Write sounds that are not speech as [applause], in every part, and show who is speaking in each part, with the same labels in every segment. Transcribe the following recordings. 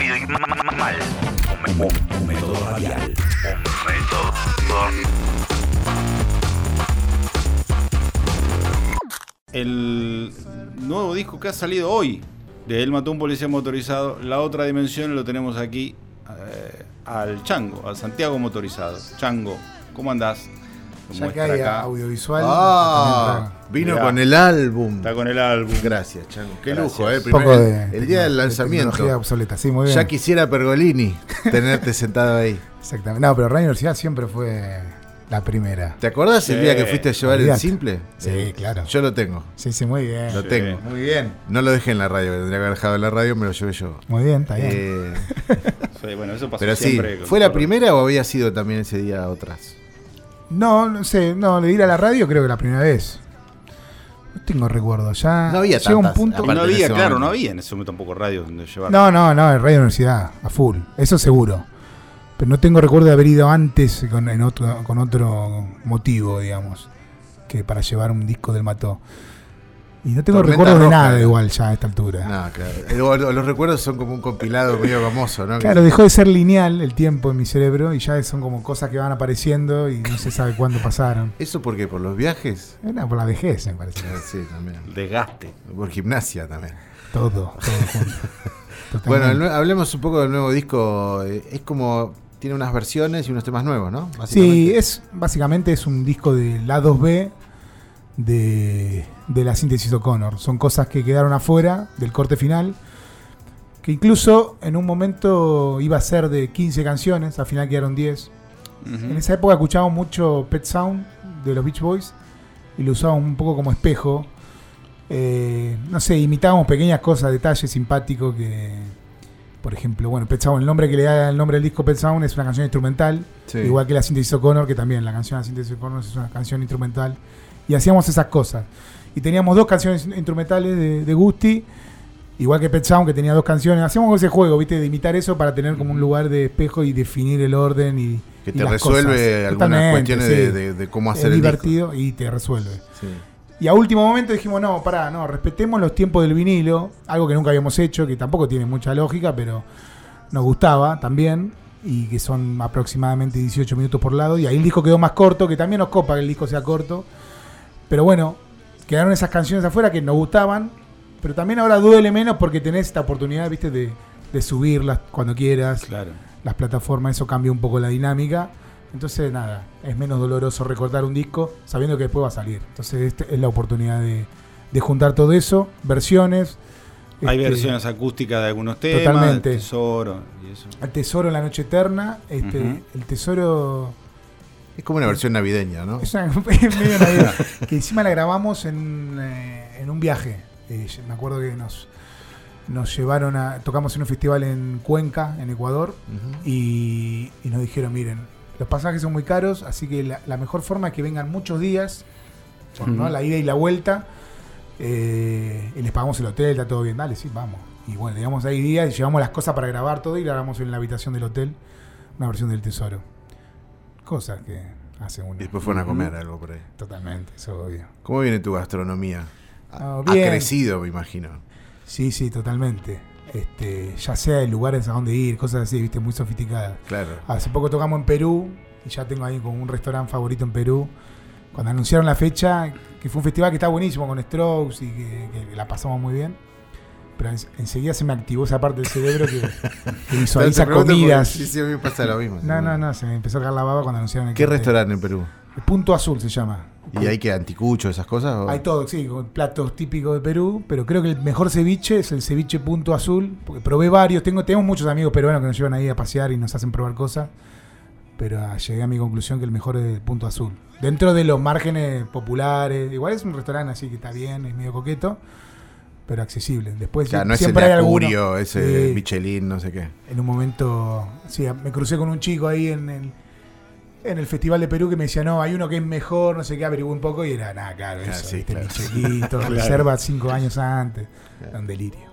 Speaker 1: rápido y ma- ma- ma- mal. Un, método radial. Un método.
Speaker 2: El nuevo disco que ha salido hoy de Él mató a un policía motorizado, la otra dimensión lo tenemos aquí eh, al Chango, al Santiago motorizado. Chango, ¿cómo andás? Lo
Speaker 3: Ya que hay
Speaker 2: acá.
Speaker 3: audiovisual.
Speaker 4: Ah, vino
Speaker 2: Mirá.
Speaker 4: con el álbum.
Speaker 2: Está con el álbum.
Speaker 4: Gracias, Chango. Qué
Speaker 2: Gracias.
Speaker 4: lujo, ¿eh?
Speaker 3: Un
Speaker 4: Primer-
Speaker 3: poco de.
Speaker 4: el día del
Speaker 3: de
Speaker 4: lanzamiento.
Speaker 3: tecnología obsoleta, sí, muy bien.
Speaker 4: Ya quisiera Pergolini tenerte sentado ahí. [laughs]
Speaker 3: Exactamente. No, pero Radio Universidad siempre fue la primera.
Speaker 4: ¿Te acordás el día que fuiste a llevar el simple?
Speaker 3: Sí,
Speaker 4: Eh,
Speaker 3: claro.
Speaker 4: Yo lo tengo.
Speaker 3: Sí, sí, muy bien.
Speaker 4: Lo
Speaker 2: Sí.
Speaker 4: tengo.
Speaker 3: Muy bien.
Speaker 4: No lo dejé en la radio, tendría que haber dejado en la radio, me lo llevé yo.
Speaker 3: Muy bien, está bien.
Speaker 4: Eh, [laughs]
Speaker 2: Sí, bueno, eso pasó
Speaker 4: pero sí,
Speaker 2: siempre.
Speaker 4: ¿fue la primera o había sido también ese día otras?
Speaker 3: No, no sé, no, de ir a la radio creo que la primera vez. No tengo recuerdo, ya
Speaker 4: No había
Speaker 3: llega un punto.
Speaker 2: No había, claro,
Speaker 4: momento.
Speaker 2: no había en ese momento tampoco radio donde llevar.
Speaker 3: No, no, no, en Radio Universidad, a full, eso seguro. Pero no tengo recuerdo de haber ido antes con, en otro, con otro motivo, digamos, que para llevar un disco del Mató. Y no tengo
Speaker 4: Tormenta
Speaker 3: recuerdo de nada igual ya a esta altura.
Speaker 4: No, claro. Eh, Los recuerdos son como un compilado medio famoso, ¿no?
Speaker 3: Claro, dejó de ser lineal el tiempo en mi cerebro y ya son como cosas que van apareciendo y no se sabe cuándo pasaron.
Speaker 4: ¿Eso por qué? ¿Por los viajes?
Speaker 3: Era por la vejez, me parece.
Speaker 4: Ah, Sí, también.
Speaker 2: Desgaste.
Speaker 4: Por gimnasia también.
Speaker 3: Todo, todo junto. [laughs]
Speaker 4: Bueno, hablemos un poco del nuevo disco. Eh, Es como. Tiene unas versiones y unos temas nuevos, ¿no?
Speaker 3: Sí,
Speaker 4: Básicamente.
Speaker 3: es básicamente es un disco de la 2B de, de la síntesis O'Connor. Son cosas que quedaron afuera del corte final. Que incluso en un momento iba a ser de 15 canciones, al final quedaron 10.
Speaker 2: Ujú.
Speaker 3: En esa época escuchábamos mucho Pet Sound de los Beach Boys y lo usábamos un poco como espejo. Eh, no sé, imitábamos pequeñas cosas, detalles simpáticos que, por ejemplo, bueno, Pet Sound, el nombre que le da el nombre del disco Pet Sound es una canción instrumental,
Speaker 4: Sí.
Speaker 3: igual que la Síntesis O'Connor, que también la canción de la Síntesis O'Connor es una canción instrumental. Y hacíamos esas cosas. Y teníamos dos canciones instrumentales de, de Gusti, igual que Pet Sound, que tenía dos canciones. Hacíamos ese juego, ¿viste? De imitar eso para tener como un lugar de espejo y definir el orden y.
Speaker 4: Que te resuelve
Speaker 3: cosas.
Speaker 4: algunas cuestiones
Speaker 3: sí.
Speaker 4: de, de- de cómo hacer
Speaker 3: es
Speaker 4: el
Speaker 3: divertido y te resuelve.
Speaker 4: Sí.
Speaker 3: Y a último momento dijimos, no, pará, no, respetemos los tiempos del vinilo, algo que nunca habíamos hecho, que tampoco tiene mucha lógica, pero nos gustaba también, y que son aproximadamente 18 minutos por lado, y ahí el disco quedó más corto, que también nos copa que el disco sea corto, pero bueno, quedaron esas canciones afuera que nos gustaban, pero también ahora duele menos porque tenés esta oportunidad, viste, de, de subirlas cuando quieras,
Speaker 2: Claro.
Speaker 3: las plataformas, eso cambia un poco la dinámica. Entonces, nada, es menos doloroso recortar un disco sabiendo que después va a salir. Entonces, esta es la oportunidad de, de juntar todo eso, versiones.
Speaker 2: Hay
Speaker 3: este,
Speaker 2: versiones acústicas de algunos temas,
Speaker 3: Totalmente.
Speaker 2: del tesoro y eso.
Speaker 3: El tesoro en la noche eterna. Este. El tesoro
Speaker 4: Es como una versión navideña, ¿no?
Speaker 3: es una, [laughs] medio navidad, que encima la grabamos en, eh, en un viaje. Eh, me acuerdo que nos, nos llevaron a. Tocamos en un festival en Cuenca, en Ecuador. Y, y nos dijeron, miren, los pasajes son muy caros, así que la, la mejor forma es que vengan muchos días, por, ¿no? La ida y la vuelta, eh, y les pagamos el hotel, está todo bien, dale, sí, vamos. Y bueno, llegamos ahí días y llevamos las cosas para grabar todo y grabamos en la habitación del hotel una versión del tesoro. Cosas que hace uno.
Speaker 4: Y después fueron a comer algo por ahí.
Speaker 3: Totalmente, eso obvio.
Speaker 4: ¿Cómo viene tu gastronomía? Ha,
Speaker 3: Ah,
Speaker 4: ha crecido, me imagino.
Speaker 3: Sí, sí, totalmente. Este, ya sea de lugares a donde ir, cosas así, viste, muy sofisticadas.
Speaker 4: Claro.
Speaker 3: Hace poco tocamos en Perú y ya tengo ahí como un restaurante favorito en Perú. Cuando anunciaron la fecha, que fue un festival que está buenísimo con Strokes y que, que la pasamos muy bien. Pero en- enseguida se me activó esa parte del cerebro que, [laughs] que visualiza comidas.
Speaker 4: Sí, sí, a mí me pasa lo mismo.
Speaker 3: No, no, no, se me empezó a caer la baba cuando anunciaron el
Speaker 4: ¿Qué
Speaker 3: cartel.
Speaker 4: restaurante en Perú?
Speaker 3: El Punto Azul se llama.
Speaker 4: ¿Y hay que anticucho, esas cosas? o-
Speaker 3: Hay todo, sí, con platos típicos de Perú, pero creo que el mejor ceviche es el ceviche Punto Azul, porque probé varios, tengo, tenemos muchos amigos peruanos que nos llevan ahí a pasear y nos hacen probar cosas, pero ah, llegué a mi conclusión que el mejor es el Punto Azul. Dentro de los márgenes populares, igual es un restaurante así que está bien, es medio coqueto, pero accesible. Después
Speaker 4: Ya, no es el
Speaker 3: siempre alguno.
Speaker 4: Acurio, ese
Speaker 3: Sí.
Speaker 4: Michelin, no sé qué.
Speaker 3: En un momento, sí, me crucé con un chico ahí en el, en el Festival de Perú que me decía, no, hay uno que es mejor, no sé qué, averigué un poco y era, nada, claro,
Speaker 4: Ah, sí,
Speaker 3: ¿viste?
Speaker 4: claro.
Speaker 3: Michelin, todo, [laughs] reserva cinco años antes, un delirio.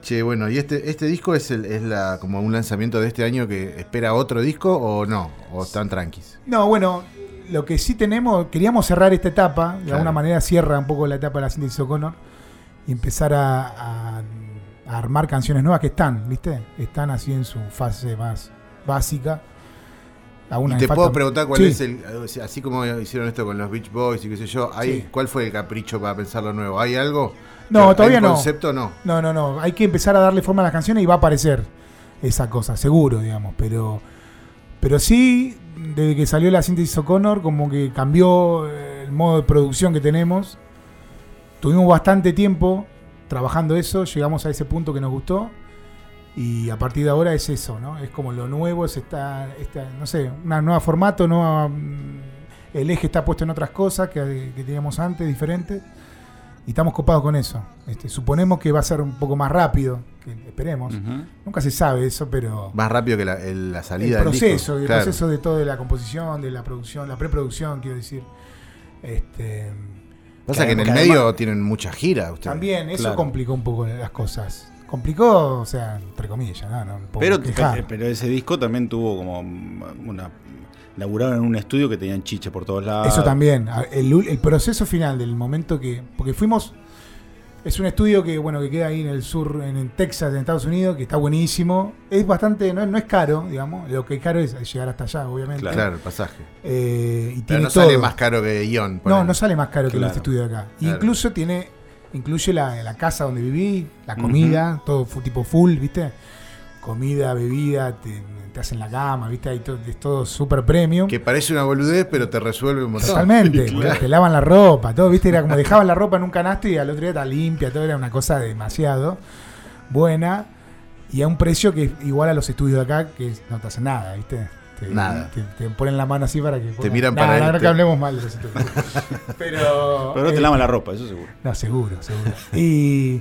Speaker 4: Che, bueno, ¿y este, este disco es, el, es la, como un lanzamiento de este año que espera otro disco o no? ¿O están tranquis?
Speaker 3: No, bueno, lo que sí tenemos, queríamos cerrar esta etapa, de
Speaker 4: Claro.
Speaker 3: alguna manera cierra un poco la etapa de la síntesis O'Connor y empezar a, a- a armar canciones nuevas que están, ¿viste? Están así en su fase más básica.
Speaker 4: Y te puedo preguntar cuál
Speaker 3: Sí.
Speaker 4: es el. sea, Así como hicieron esto con los Beach Boys y qué sé yo, ¿hay,
Speaker 3: Sí.
Speaker 4: ¿cuál fue el capricho para pensar lo nuevo? ¿Hay algo?
Speaker 3: No,
Speaker 4: ¿Hay
Speaker 3: todavía
Speaker 4: un
Speaker 3: no.
Speaker 4: concepto no?
Speaker 3: No, no, no. Hay que empezar a darle forma a las canciones y va a aparecer esa cosa, seguro, digamos. Pero, pero sí, desde que salió la síntesis O'Connor, como que cambió eh, el modo de producción que tenemos. Tuvimos bastante tiempo trabajando eso, llegamos a ese punto que nos gustó. Y a partir de ahora es eso, ¿no? Es como lo nuevo, es esta, esta no sé, una nueva formato, nueva, mm, el eje está puesto en otras cosas que, que teníamos antes, diferentes. Y estamos copados con eso. Este, suponemos que va a ser un poco más rápido, que esperemos.
Speaker 2: Ujú.
Speaker 3: Nunca se sabe eso, pero
Speaker 4: Más rápido que la, el- la
Speaker 3: el
Speaker 4: salida del
Speaker 3: proceso,
Speaker 4: disco.
Speaker 3: el
Speaker 4: Claro.
Speaker 3: proceso de todo de la composición, de la producción, la preproducción, quiero decir. Este,
Speaker 4: Pasa que en el medio
Speaker 2: además-
Speaker 4: tienen mucha gira. ustedes.
Speaker 3: también eso
Speaker 2: Claro.
Speaker 3: complicó un poco las cosas. Complicó, o sea, entre comillas, ¿no? no puedo
Speaker 2: Pero,
Speaker 3: quejar.
Speaker 2: pero ese disco también tuvo como una. Laburaron en un estudio que tenían chicha por todos lados.
Speaker 3: Eso también. El proceso final del momento que. Porque fuimos. Es un estudio que, bueno, que queda ahí en el sur, en, en Texas, en Estados Unidos, que está buenísimo. Es bastante, no, no es caro, digamos. Lo que es caro es llegar hasta allá, obviamente.
Speaker 2: Claro.
Speaker 4: Claro, el pasaje.
Speaker 3: Eh, y
Speaker 4: Pero
Speaker 3: tiene
Speaker 4: no
Speaker 3: todo.
Speaker 4: sale más caro que Ion.
Speaker 3: No, no sale más caro que este estudio de acá.
Speaker 4: Claro.
Speaker 3: Incluso tiene, incluye la, la casa donde viví, la comida, todo fu- tipo full, ¿viste? Comida, bebida, te, te hacen la cama, ¿viste? Ahí to- es todo súper premium.
Speaker 4: Que parece una boludez, pero te resuelve un montón.
Speaker 3: Totalmente, [laughs]
Speaker 4: Claro.
Speaker 3: te lavan la ropa, todo, ¿viste? Era como dejaban la ropa en un canasto y al otro día está limpia, todo era una cosa demasiado buena y a un precio que es igual a los estudios de acá, que no te hacen nada, ¿viste? Te,
Speaker 4: Nada.
Speaker 3: Te, te ponen la mano así para que. puedan-
Speaker 4: miran para
Speaker 3: no, no
Speaker 4: te-
Speaker 3: que hablemos mal de los estudios. [laughs] Pero.
Speaker 2: Pero no te
Speaker 3: eh,
Speaker 2: lavan la ropa, eso seguro.
Speaker 3: no, seguro, seguro. Y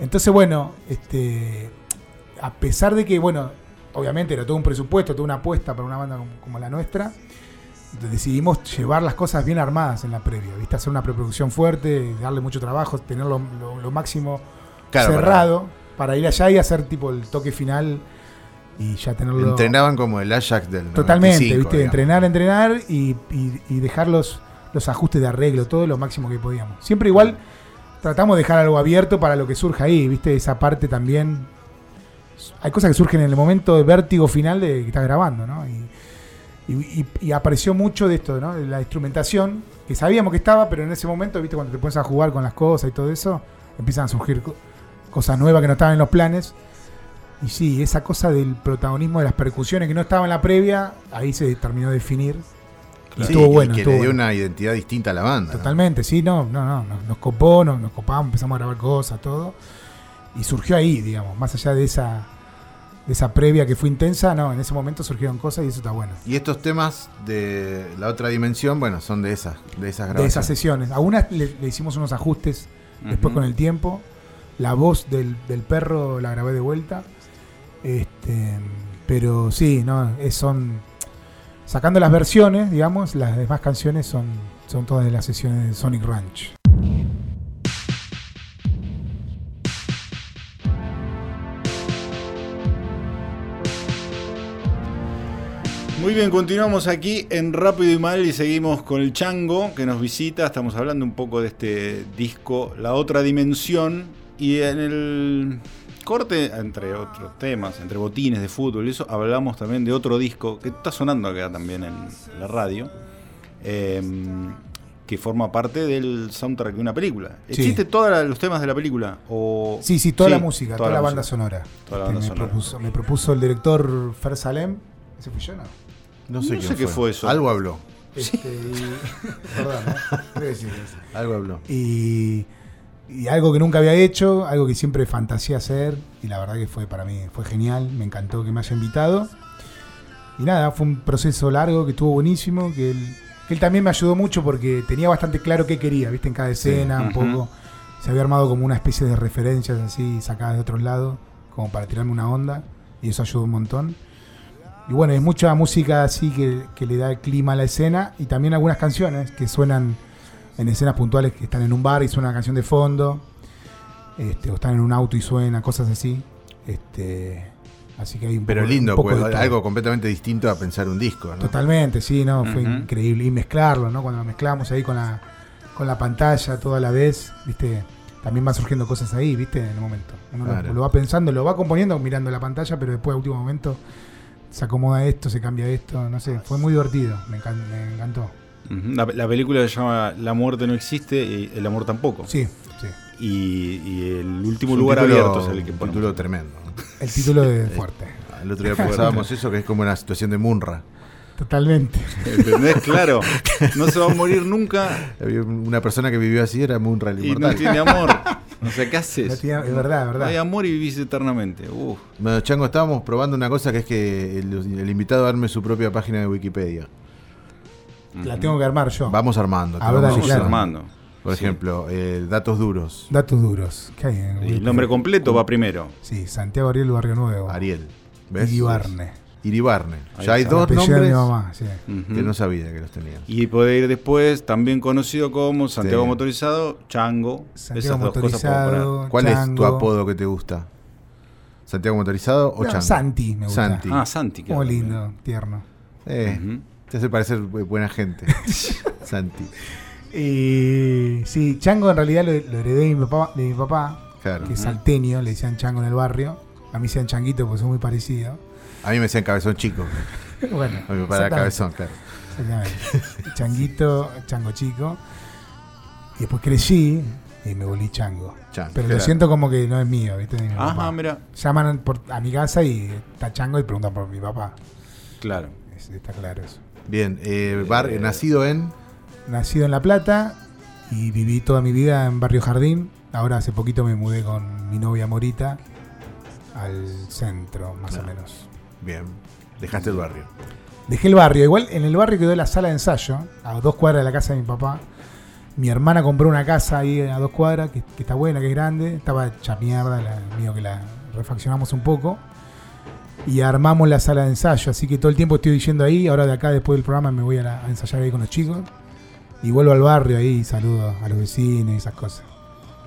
Speaker 3: entonces, bueno, este, a pesar de que, bueno, obviamente era todo un presupuesto, toda una apuesta para una banda como, como la nuestra, decidimos llevar las cosas bien armadas en la previa, ¿viste? Hacer una preproducción fuerte, darle mucho trabajo, tenerlo lo, lo máximo
Speaker 4: Claro,
Speaker 3: cerrado para... ir allá y hacer tipo el toque final y ya tenerlo...
Speaker 4: Entrenaban como el Ajax del
Speaker 3: Totalmente,
Speaker 4: 95,
Speaker 3: ¿viste?
Speaker 4: digamos.
Speaker 3: Entrenar, entrenar y, y- y dejar los, los ajustes de arreglo, todo lo máximo que podíamos. Siempre igual tratamos de dejar algo abierto para lo que surja ahí, ¿viste? Esa parte también. Hay cosas que surgen en el momento de vértigo final de que estás grabando, ¿no? Y, y- apareció mucho de esto, ¿no? De la instrumentación, que sabíamos que estaba, pero en ese momento, ¿viste? Cuando te pones a jugar con las cosas y todo eso, empiezan a surgir co- cosas nuevas que no estaban en los planes. Y sí, esa cosa del protagonismo de las percusiones que no estaba en la previa, ahí se terminó de definir. Y
Speaker 4: Sí,
Speaker 3: estuvo bueno,
Speaker 4: y que
Speaker 3: estuvo
Speaker 4: le dio
Speaker 3: bueno.
Speaker 4: una identidad distinta a la banda. ¿no?
Speaker 3: Totalmente, sí, no, no, no, nos, nos copó, nos, nos copamos, empezamos a grabar cosas, todo. Y surgió ahí, digamos, más allá de esa, de esa previa que fue intensa, no, en ese momento surgieron cosas y eso está bueno.
Speaker 4: Y estos temas de la otra dimensión, bueno, son de esas, de esas
Speaker 3: De esas
Speaker 4: grabaciones.
Speaker 3: sesiones. A unas le, le hicimos unos ajustes después con el tiempo. La voz del, del perro la grabé de vuelta. Este, pero sí, no, es, son. Sacando las versiones, digamos, las demás canciones son, son todas de las sesiones de Sonic Ranch.
Speaker 2: Muy bien, continuamos aquí en Rápido y Mal y seguimos con el Chango que nos visita. Estamos hablando un poco de este disco, La Otra Dimensión. Y en el corte, entre otros temas, entre botines de fútbol y eso, hablamos también de otro disco que está sonando acá también en la radio. eh, que forma parte del soundtrack de una película.
Speaker 3: Sí.
Speaker 2: ¿Existe todos los temas de la película? O...
Speaker 3: Sí, sí, toda
Speaker 2: Sí,
Speaker 3: la música, toda, la, banda sonora.
Speaker 2: Toda la
Speaker 3: Este,
Speaker 2: banda
Speaker 3: me,
Speaker 2: sonora.
Speaker 3: Propuso, me propuso el director Fer Salem. ¿Ese fui yo, no?
Speaker 4: No sé,
Speaker 2: No
Speaker 4: quién
Speaker 2: sé qué fue eso.
Speaker 4: Algo habló.
Speaker 3: Este, y- Perdón, sí.
Speaker 4: Algo habló.
Speaker 3: y, y algo que nunca había hecho, algo que siempre fantaseé hacer, y la verdad que fue para mí, fue genial, me encantó que me haya invitado. Y nada, fue un proceso largo que estuvo buenísimo, que él, que él también me ayudó mucho porque tenía bastante claro qué quería, viste, en cada escena, un poco. Se había armado como una especie de referencias así, sacadas de otros lados, como para tirarme una onda, y eso ayudó un montón. Y bueno, es mucha música así que, que le da el clima a la escena, y también algunas canciones que suenan en escenas puntuales que están en un bar y suena una canción de fondo, este, o están en un auto y suena, cosas así. Este, así que hay un
Speaker 4: Pero
Speaker 3: poco-
Speaker 4: lindo,
Speaker 3: un poco
Speaker 4: pues, algo completamente distinto a pensar un disco, ¿no?
Speaker 3: Totalmente, sí, no, fue increíble. Y mezclarlo, ¿no? Cuando lo mezclamos ahí con la, con la pantalla toda la vez, viste, también van surgiendo cosas ahí, ¿viste? En el momento. Uno lo, va pensando, lo va componiendo mirando la pantalla, pero después, a último momento, se acomoda esto, se cambia esto, no sé. Fue muy divertido, me, encan- me encantó.
Speaker 2: La, la película se llama La muerte no existe y el amor tampoco.
Speaker 3: Sí, sí.
Speaker 2: Y, y el último lugar
Speaker 4: título-
Speaker 2: abierto es el que ponemos.
Speaker 4: título tremendo.
Speaker 3: El título de [laughs] fuerte.
Speaker 4: El otro día pensábamos eso, que es como una situación de Munra.
Speaker 3: Totalmente.
Speaker 2: ¿Entendés? Claro. No se va a morir nunca
Speaker 4: Había Una persona que vivió así era Munra el
Speaker 2: y no
Speaker 4: inmortal.
Speaker 2: tiene amor. [laughs] O sea, ¿qué
Speaker 3: No
Speaker 2: haces?
Speaker 3: tiene- es verdad, es
Speaker 2: No hay
Speaker 3: verdad.
Speaker 2: amor y vivís eternamente. Uf.
Speaker 4: Bueno, Chango, estábamos probando una cosa que es que el, el invitado arme su propia página de Wikipedia.
Speaker 3: La tengo que armar yo.
Speaker 4: Vamos armando. te
Speaker 3: A ver,
Speaker 4: vamos
Speaker 3: claro.
Speaker 2: armando.
Speaker 4: Por ejemplo, eh, datos duros.
Speaker 3: Datos duros. ¿Qué hay en
Speaker 2: Y el nombre completo va primero.
Speaker 3: Sí, Santiago Ariel Barrio Nuevo.
Speaker 4: Ariel. ¿Ves?
Speaker 3: Iribarne.
Speaker 4: Iribarne.
Speaker 2: Ahí
Speaker 4: Ya hay
Speaker 2: está.
Speaker 4: Dos
Speaker 3: apellido de mi
Speaker 4: nombres
Speaker 3: mamá, sí.
Speaker 4: Que no sabía que los tenían.
Speaker 2: Y puede ir después, también conocido como Santiago
Speaker 4: Sí.
Speaker 2: Motorizado, Chango.
Speaker 3: Santiago
Speaker 2: Esas dos cosas.
Speaker 3: Motorizado.
Speaker 4: ¿Cuál es tu apodo que te gusta? ¿Santiago Motorizado o
Speaker 3: No,
Speaker 4: Chango?
Speaker 3: Santi me gusta.
Speaker 4: Santi.
Speaker 2: Ah, Santi.
Speaker 3: Muy
Speaker 2: claro.
Speaker 3: lindo, tierno.
Speaker 4: Eh. Te hace parecer bu- buena gente. [laughs] Santi.
Speaker 3: Y sí, Chango en realidad lo, lo heredé de mi papá, de mi papá
Speaker 4: Claro.
Speaker 3: que es salteño, le decían Chango en el barrio. A mí decían Changuito porque son muy parecidos.
Speaker 4: A mí me decían cabezón chico.
Speaker 3: Bueno,
Speaker 4: A mi papá era
Speaker 3: exactamente,
Speaker 4: cabezón, claro.
Speaker 3: Changuito, Chango chico. Y después crecí y me volví Chango.
Speaker 4: Chango,
Speaker 3: Pero
Speaker 4: claro.
Speaker 3: lo siento como que no es mío, ¿viste? Mi
Speaker 2: Ajá,
Speaker 3: papá.
Speaker 2: mira.
Speaker 3: Llaman por- a mi casa y está Chango y preguntan por mi papá.
Speaker 2: Claro.
Speaker 3: Es- está claro eso.
Speaker 4: Bien, eh, bar,
Speaker 2: Eh,
Speaker 4: nacido en.
Speaker 3: Nacido en La Plata y viví toda mi vida en Barrio Jardín. Ahora hace poquito me mudé con mi novia Morita al centro, más o menos.
Speaker 4: Bien, dejaste el barrio.
Speaker 3: Dejé el barrio. Igual en el barrio quedó la sala de ensayo, a dos cuadras de la casa de mi papá. Mi hermana compró una casa ahí a dos cuadras, que, está buena, que es grande. Estaba hecha mierda, la, mío que la refaccionamos un poco. Y armamos la sala de ensayo. Así que todo el tiempo estoy yendo ahí. Ahora de acá, después del programa, me voy a, a ensayar ahí con los chicos. Y vuelvo al barrio ahí y saludo a los vecinos y esas cosas.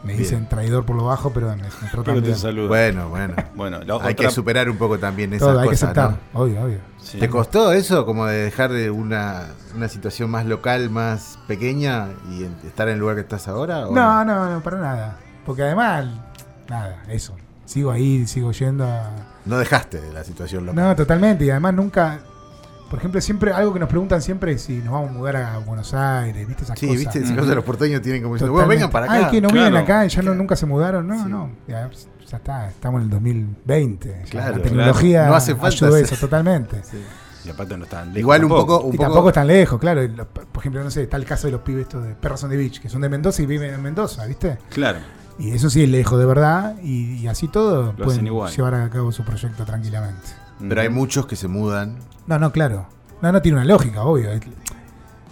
Speaker 3: Me
Speaker 4: Bien.
Speaker 3: dicen traidor por lo bajo, pero me, me tratan
Speaker 2: Pero te
Speaker 3: bien.
Speaker 2: saludo.
Speaker 4: Bueno, bueno.
Speaker 2: Bueno,
Speaker 4: Hay
Speaker 2: otra-
Speaker 4: que superar un poco también esas
Speaker 3: Todo, hay que aceptar.
Speaker 4: ¿no?
Speaker 3: Obvio, obvio.
Speaker 2: Sí.
Speaker 4: ¿Te costó eso, como de dejar de una, una situación más local, más pequeña y en- estar en el lugar que estás ahora? o
Speaker 3: No, no, no, para nada. Porque además, nada, eso. Sigo ahí, sigo yendo a...
Speaker 4: No dejaste de la situación local.
Speaker 3: No, totalmente. Y además nunca... Por ejemplo, siempre algo que nos preguntan siempre es si nos vamos a mudar a Buenos Aires, ¿viste esas
Speaker 4: sí,
Speaker 3: cosas?
Speaker 4: viste,
Speaker 2: Ujú.
Speaker 4: si los porteños tienen como diciendo, bueno, vengan para
Speaker 3: Ay,
Speaker 4: acá.
Speaker 3: que no
Speaker 2: Claro.
Speaker 3: viven acá ya no, nunca se mudaron. No,
Speaker 4: Sí.
Speaker 3: no. Ya, ya está, estamos en el 2020. Ya
Speaker 4: Claro,
Speaker 3: la tecnología
Speaker 4: claro. No hace falta hacer-
Speaker 3: eso totalmente.
Speaker 4: Sí.
Speaker 2: Y aparte no están lejos
Speaker 4: Igual un poco, un
Speaker 3: y
Speaker 4: poco
Speaker 3: tampoco están lejos, claro. Por ejemplo, no sé, está el caso de los pibes estos de Perros on the Beach, que son de Mendoza y viven en Mendoza, ¿viste?
Speaker 2: Claro.
Speaker 3: Y eso sí es lejos de verdad. Y, y así todo
Speaker 2: Lo
Speaker 3: pueden
Speaker 2: hacen igual.
Speaker 3: llevar a cabo su proyecto tranquilamente.
Speaker 4: Pero hay muchos que se mudan.
Speaker 3: No, no, claro. No, no tiene una lógica, obvio. Es,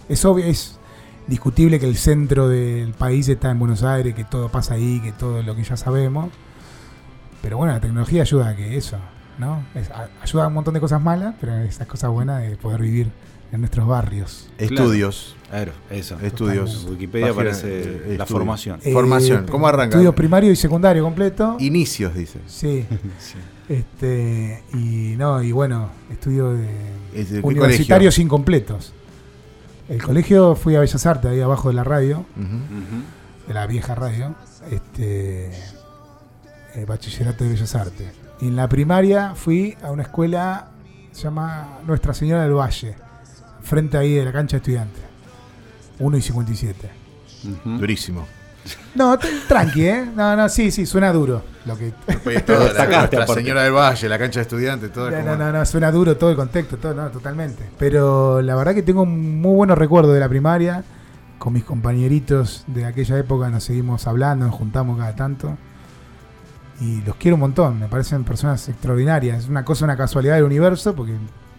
Speaker 3: es obvio, es discutible que el centro del país está en Buenos Aires, que todo pasa ahí, que todo lo que ya sabemos. Pero bueno, la tecnología ayuda a que eso, ¿no? Es- a- ayuda a un montón de cosas malas, pero esas cosas buenas de poder vivir en nuestros barrios.
Speaker 4: Estudios.
Speaker 2: Claro, eso.
Speaker 4: Estudios.
Speaker 2: En Wikipedia
Speaker 4: Página,
Speaker 2: aparece la
Speaker 4: estudios.
Speaker 2: formación.
Speaker 3: Eh,
Speaker 4: Formación, ¿cómo arranca?
Speaker 3: Estudio primario y secundario completo.
Speaker 4: Inicios, dice.
Speaker 3: Sí. [laughs]
Speaker 2: Sí.
Speaker 3: Este, y no, y bueno, estudio de
Speaker 4: Es de- ¿qué
Speaker 3: universitarios incompletos. El colegio fui a Bellas Artes, ahí abajo de la radio, de la vieja radio, este eh, bachillerato de Bellas Artes. Y en la primaria fui a una escuela, se llama Nuestra Señora del Valle, frente ahí de la cancha de estudiantes. 1 y 57.
Speaker 2: Ujú.
Speaker 4: Durísimo.
Speaker 3: No, tranqui, ¿eh? No, no, sí, sí, suena duro. Lo que,
Speaker 4: Después [laughs] todo, la,
Speaker 2: Sacaste, aparte.
Speaker 4: Señora del Valle, la cancha de estudiantes, todo
Speaker 3: No,
Speaker 4: como-
Speaker 3: no, no, no, suena duro todo el contexto, todo, no, totalmente. Pero la verdad que tengo muy buenos recuerdos de la primaria. Con mis compañeritos de aquella época nos seguimos hablando, nos juntamos cada tanto. Y los quiero un montón, me parecen personas extraordinarias. Es una cosa, una casualidad del universo, porque.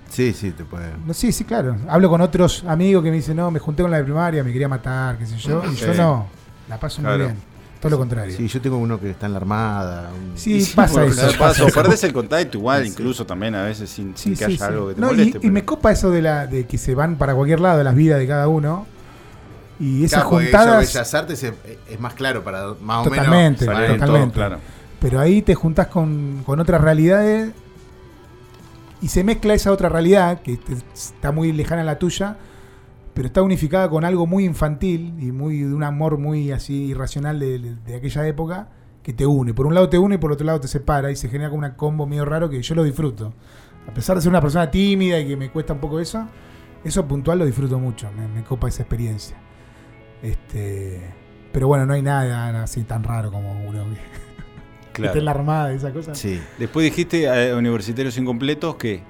Speaker 4: Sí, sí, te puede.
Speaker 3: No, sí, sí, claro. Hablo con otros amigos que me dicen, no, me junté con la de primaria, me quería matar, qué sé yo. Y yo no, la paso
Speaker 2: Claro.
Speaker 3: muy bien. Todo lo contrario.
Speaker 4: Sí, yo tengo uno que está en la armada. un-
Speaker 3: Sí,
Speaker 2: Y
Speaker 3: pasa
Speaker 2: bueno,
Speaker 3: eso. pasa
Speaker 2: perdés el contacto igual,
Speaker 4: Sí.
Speaker 2: incluso también a veces sin, sin
Speaker 3: Sí,
Speaker 2: que
Speaker 3: sí,
Speaker 2: haya
Speaker 3: sí.
Speaker 2: algo que te
Speaker 3: No, y-
Speaker 2: moleste.
Speaker 3: y,
Speaker 2: pero-
Speaker 3: me copa eso de la de que se van para cualquier lado de las vidas de cada uno. Y esas
Speaker 4: Claro, eso
Speaker 3: juntadas.
Speaker 4: Bellas Artes es, es más claro para más o
Speaker 3: Totalmente,
Speaker 4: menos.
Speaker 2: Salen en todo,
Speaker 3: totalmente.
Speaker 2: claro.
Speaker 3: Pero ahí te juntás con, con otras realidades. Y se mezcla esa otra realidad, que te- está muy lejana a la tuya, pero está unificada con algo muy infantil y muy de un amor muy así irracional de, de- de aquella época que te une. Por un lado te une y por otro lado te separa y se genera como una combo medio raro que yo lo disfruto. A pesar de ser una persona tímida y que me cuesta un poco eso, eso puntual lo disfruto mucho, me, me copa esa experiencia. Este, pero bueno, no hay nada así tan raro como uno que, [laughs] que
Speaker 2: Claro.
Speaker 3: esté en la armada y esa cosa.
Speaker 4: Sí.
Speaker 2: Después dijiste eh, universitarios incompletos que.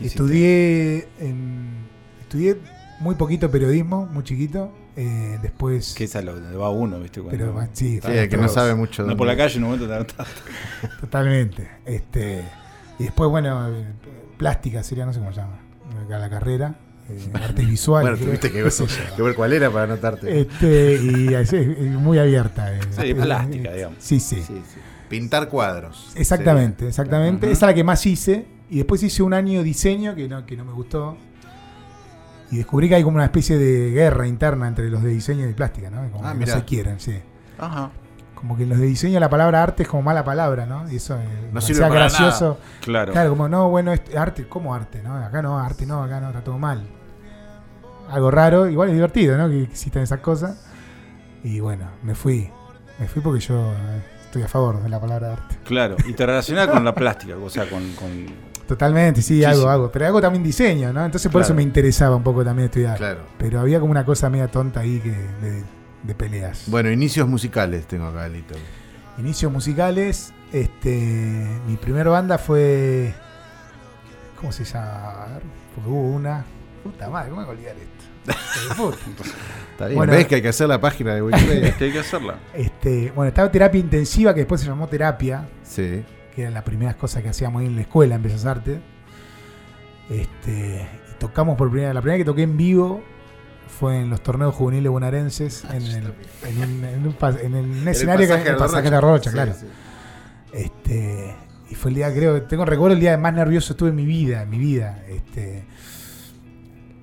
Speaker 3: Estudié, en- estudié muy poquito periodismo, muy chiquito. eh, después.
Speaker 2: Que esa es lo donde va uno, ¿viste? Cuando-
Speaker 3: pero sí,
Speaker 4: Sí, el que no sabe mucho. Dónde-
Speaker 2: por la calle en un momento [laughs]
Speaker 3: totalmente. Este, y después, bueno, plástica sería, no sé cómo se llama, acá la carrera. eh, artes visuales.
Speaker 4: Bueno,
Speaker 3: creo,
Speaker 4: tuviste que ver, [laughs] que cuál era para anotarte.
Speaker 3: Este, y así, eh, muy abierta. eh,
Speaker 2: Sí,
Speaker 3: eh,
Speaker 2: plástica,
Speaker 3: eh,
Speaker 2: digamos.
Speaker 3: Sí, sí.
Speaker 4: Sí, sí. Pintar cuadros.
Speaker 3: Exactamente, exactamente. Esa es la que más hice. Y después hice un año diseño que no, que no me gustó. Y descubrí que hay como una especie de guerra interna entre los de diseño y plástica, ¿no? Como
Speaker 4: Ah,
Speaker 3: que no se quieren, sí.
Speaker 2: Ajá.
Speaker 3: Como que los de diseño la palabra arte es como mala palabra, ¿no? Y eso eh,
Speaker 4: No sirve para
Speaker 3: gracioso.
Speaker 2: Claro.
Speaker 3: Claro, como no, bueno, este- arte, ¿cómo arte? ¿No? Acá no, arte no, acá no, está todo mal. Algo raro, igual es divertido, ¿no? Que existen esas cosas. Y bueno, me fui. Me fui porque yo eh, estoy a favor de la palabra arte.
Speaker 2: Claro. Y te relacionás con la plástica, o sea, con. con-
Speaker 3: Totalmente, sí,
Speaker 2: Muchísimo.
Speaker 3: hago, hago. Pero hago también diseño, ¿no? Entonces por
Speaker 2: Claro.
Speaker 3: eso me interesaba un poco también estudiar.
Speaker 4: Claro.
Speaker 3: Pero había como una cosa media tonta ahí que de, de peleas.
Speaker 4: Bueno, inicios musicales tengo acá, Lito.
Speaker 3: Inicios musicales, este. Mi primera banda fue. ¿Cómo se llama? A ver, porque hubo una. Puta madre, ¿cómo me voy a olvidar esto?
Speaker 4: Está bien.
Speaker 3: Bueno.
Speaker 4: ¿Ves que hay que hacer la página de Wikipedia?
Speaker 2: que hay que hacerla.
Speaker 3: Este, bueno, estaba terapia intensiva, que después se llamó terapia,
Speaker 4: sí.
Speaker 3: que eran las primeras cosas que hacíamos ahí en la escuela en Bellas Artes. Este, y tocamos por primera la primera que toqué en vivo fue en los torneos juveniles bonaerenses, en, el, en, un, en un pas- en el escenario que
Speaker 4: pasaje
Speaker 3: el
Speaker 4: de
Speaker 3: pasaje de
Speaker 4: Rocha.
Speaker 3: Rocha,
Speaker 4: Sí,
Speaker 3: claro.
Speaker 4: sí.
Speaker 3: Este, y fue el día, creo, tengo recuerdo el día más nervioso estuve en mi vida, en mi vida. Este,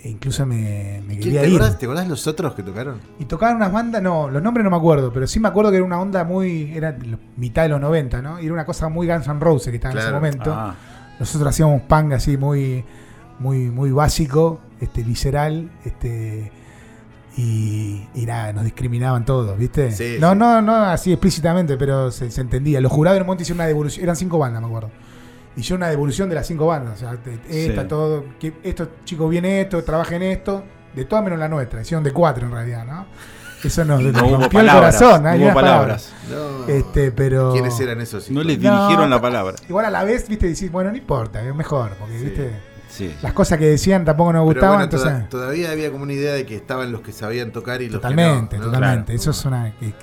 Speaker 3: e incluso me, me
Speaker 4: ¿Quién-
Speaker 3: quería
Speaker 4: ¿Te
Speaker 3: ir.
Speaker 4: acordás, ¿Te acordás los otros que tocaron?
Speaker 3: Y tocaban unas bandas, no, los nombres no me acuerdo, pero sí me acuerdo que era una onda muy, era mitad de los 90, ¿no? Y era una cosa muy Guns N' Roses que estaba en ese momento.
Speaker 2: Ah,
Speaker 3: Nosotros hacíamos punk así muy, muy, muy básico, este, visceral, este, y, y nada, nos discriminaban todos, ¿viste?
Speaker 4: Sí,
Speaker 3: no,
Speaker 4: sí.
Speaker 3: no, no así explícitamente, pero se, se entendía. Los jurados en un momento hicieron una devolución, eran cinco bandas, me acuerdo. Hicieron una devolución de las cinco bandas, o sea, esta,
Speaker 2: Sí.
Speaker 3: todo, que estos chicos viene esto, trabajen esto, de todas menos la nuestra, hicieron de cuatro en realidad, ¿no? Eso nos, nos
Speaker 2: no hubo
Speaker 3: rompió el
Speaker 2: palabras.
Speaker 3: corazón,
Speaker 2: no
Speaker 3: ¿eh?
Speaker 2: Hubo
Speaker 3: unas
Speaker 2: palabras.
Speaker 4: No.
Speaker 3: Este, pero.
Speaker 4: ¿Quiénes eran esos?
Speaker 2: No les
Speaker 3: No,
Speaker 2: dirigieron la palabra.
Speaker 3: Igual a la vez, viste, decís, bueno, no importa, es mejor, porque,
Speaker 4: Sí.
Speaker 3: viste,
Speaker 2: Sí.
Speaker 3: las cosas que decían tampoco nos gustaban,
Speaker 4: bueno, toda-
Speaker 3: entonces.
Speaker 4: todavía había como una idea de que estaban los que sabían tocar y los
Speaker 3: Totalmente,
Speaker 4: que no. ¿no?
Speaker 3: totalmente.
Speaker 4: Claro.
Speaker 3: Eso es una. Que,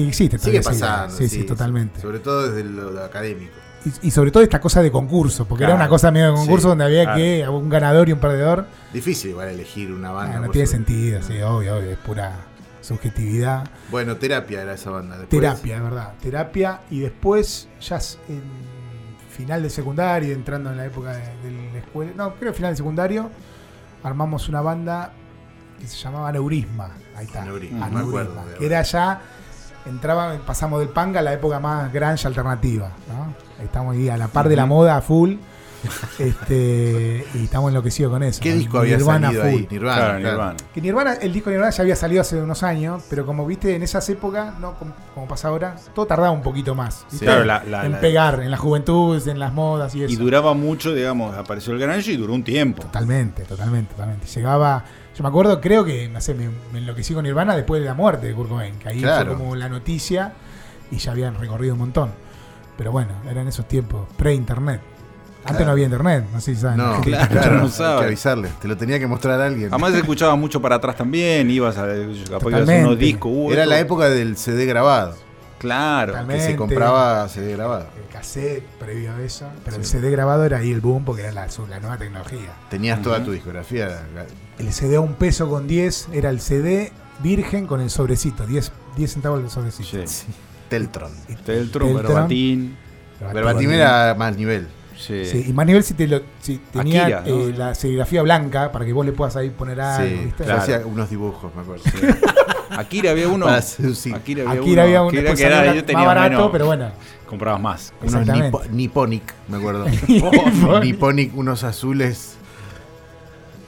Speaker 3: y existe
Speaker 4: Sigue pasando.
Speaker 3: Sí, sí, totalmente.
Speaker 4: Sobre todo desde lo, lo académico.
Speaker 3: Y, y sobre todo esta cosa de concurso, porque era una cosa medio de concurso
Speaker 4: sí,
Speaker 3: donde había
Speaker 2: claro.
Speaker 3: que un ganador y un perdedor.
Speaker 4: Difícil igual elegir una banda.
Speaker 3: no tiene sentido, sí, obvio, obvio, es pura subjetividad.
Speaker 4: Bueno, terapia era esa banda. Después,
Speaker 3: Terapia, es verdad. Terapia y después, ya en final de secundario, entrando en la época de, de la escuela, no, creo final de secundario, armamos una banda que se llamaba Aneurisma. Ahí está.
Speaker 4: Aneurisma,
Speaker 2: me
Speaker 4: acuerdo,
Speaker 3: que era ya, entraba, pasamos del punk a la época más grunge alternativa. ¿no? Ahí Estamos ahí a la par de la moda a full. [laughs] este, y estamos enloquecidos con eso.
Speaker 4: ¿Qué disco había
Speaker 3: Nirvana
Speaker 4: salido
Speaker 3: full.
Speaker 4: ahí? Nirvana.
Speaker 2: Claro,
Speaker 4: claro.
Speaker 2: Nirvana.
Speaker 3: Que Nirvana, el disco de Nirvana ya había salido hace unos años, pero como viste, en esas épocas, no como, como pasa ahora, todo tardaba un poquito más.
Speaker 2: Claro, la- la-
Speaker 3: en
Speaker 2: la-
Speaker 3: pegar, en la juventud, en las modas y eso.
Speaker 2: Y duraba mucho, digamos, apareció el grunge y duró un tiempo.
Speaker 3: Totalmente, totalmente, totalmente. Llegaba, yo me acuerdo, creo que, no sé, me, me enloquecí con Nirvana después de la muerte de Kurt Cobain, que ahí
Speaker 4: Claro.
Speaker 3: fue como la noticia y ya habían recorrido un montón. Pero bueno, eran esos tiempos, pre-internet. Antes
Speaker 4: Claro.
Speaker 3: no había internet, no sé si saben.
Speaker 4: No, [laughs]
Speaker 2: claro,
Speaker 3: escucha-
Speaker 2: no
Speaker 4: hay
Speaker 2: sabe.
Speaker 4: que avisarle. Te lo tenía que mostrar a alguien.
Speaker 2: Además escuchaba mucho para atrás también, ibas a, capaz ibas a unos discos. uh,
Speaker 4: Era la época del CD grabado.
Speaker 2: Claro.
Speaker 3: Totalmente.
Speaker 4: Que se compraba CD grabado.
Speaker 3: El cassette previo a eso, pero el
Speaker 4: Sí.
Speaker 3: CD grabado era ahí el boom porque era la, la nueva tecnología.
Speaker 4: Tenías toda tu discografía.
Speaker 3: El CD a un peso con 10 era el CD virgen con el sobrecito, 10, 10 centavos el sobrecito.
Speaker 2: Sí.
Speaker 4: Teltron.
Speaker 3: Y-
Speaker 2: Teltron,
Speaker 3: Teltron,
Speaker 2: Verbatim.
Speaker 4: Verbatim era más nivel.
Speaker 2: Sí.
Speaker 3: Sí, y más nivel si, te lo, si tenía
Speaker 2: Akira, ¿no?
Speaker 3: eh, la serigrafía blanca para que vos le puedas ahí poner algo,
Speaker 4: Sí,
Speaker 3: ¿viste?
Speaker 4: yo
Speaker 2: claro.
Speaker 4: hacía unos dibujos, me acuerdo. [laughs]
Speaker 2: Akira había uno.
Speaker 4: Seducir.
Speaker 2: Akira había
Speaker 3: Aquí
Speaker 2: uno.
Speaker 3: había un
Speaker 2: que era,
Speaker 3: después
Speaker 2: que era-
Speaker 3: salía
Speaker 2: yo tenía
Speaker 3: más barato,
Speaker 2: menos,
Speaker 3: pero bueno.
Speaker 2: comprabas más.
Speaker 4: Unos Nipponic, me acuerdo. [laughs]
Speaker 3: Nipponic,
Speaker 4: unos azules.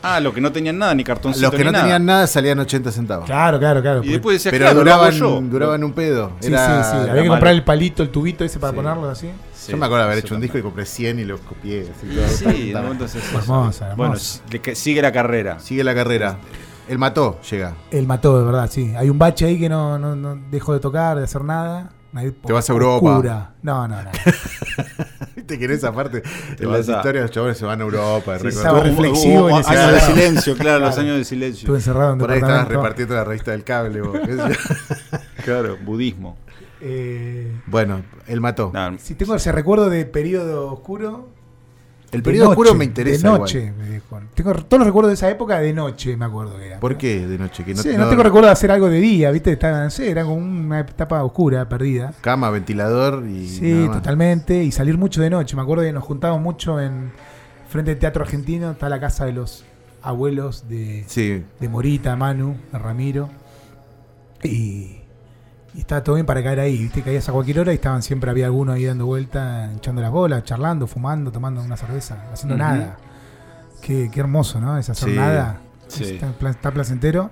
Speaker 2: Ah, los que no tenían nada, ni cartoncito
Speaker 4: Los que
Speaker 2: ni
Speaker 4: no
Speaker 2: nada.
Speaker 4: tenían nada salían 80 centavos.
Speaker 3: Claro, claro, claro.
Speaker 2: Y después decías,
Speaker 4: Pero
Speaker 2: claro, lo hago
Speaker 4: duraban,
Speaker 2: yo.
Speaker 4: duraban un pedo.
Speaker 3: Sí,
Speaker 4: Era-
Speaker 3: sí, sí.
Speaker 4: era
Speaker 3: Había que
Speaker 4: malo.
Speaker 3: comprar el palito, el tubito ese para
Speaker 4: Sí.
Speaker 3: ponerlo así.
Speaker 2: Sí,
Speaker 4: Yo me acuerdo de haber
Speaker 2: eso
Speaker 4: hecho un disco y compré 100 y los copié. así, todo.
Speaker 2: Sí, no, entonces eso.
Speaker 3: Hermosa, hermosa.
Speaker 2: Bueno, s- le que- sigue la carrera.
Speaker 4: Sigue la carrera. El mató, llega.
Speaker 3: Él mató, de verdad, sí. Hay un bache ahí que no, no, no dejo de tocar, de hacer nada. Una
Speaker 4: Te vas a Europa.
Speaker 3: oscura. No, no, no. [laughs]
Speaker 4: Viste que en esa parte,
Speaker 2: Te
Speaker 4: en las
Speaker 2: a-
Speaker 4: historias los chavales se van a Europa.
Speaker 3: Sí, estaba reflexivo
Speaker 2: años de silencio, claro, los años de silencio.
Speaker 3: Estuve encerrado en
Speaker 4: Por ahí estabas repartiendo la revista del cable. vos. [laughs]
Speaker 2: Claro, budismo.
Speaker 3: Eh,
Speaker 4: bueno, el mató.
Speaker 2: No,
Speaker 3: si tengo ese recuerdo de periodo oscuro.
Speaker 4: El periodo oscuro me interesa.
Speaker 3: De
Speaker 4: igual.
Speaker 3: noche, me dijo. Tengo todos los recuerdos de esa época de noche, me acuerdo que era.
Speaker 4: ¿Por qué de noche? Que
Speaker 3: No, no, tengo recuerdo de hacer algo de día, ¿viste? Estaba, no sé, era como una etapa oscura, perdida.
Speaker 4: Cama, ventilador y.
Speaker 3: Sí, totalmente. Y salir mucho de noche. Me acuerdo que nos juntábamos mucho en frente al Teatro Argentino. Está la casa de los abuelos de,
Speaker 4: Sí,
Speaker 3: de Morita, Manu, de Ramiro. Y, y estaba todo bien para caer ahí. Viste, caías a cualquier hora y estaban siempre, había alguno ahí dando vuelta, echando las bolas, charlando, fumando, tomando una cerveza, haciendo nada. Qué, qué hermoso, ¿no? Es hacer
Speaker 4: Sí,
Speaker 3: nada.
Speaker 2: sí.
Speaker 3: Está, pla- está placentero.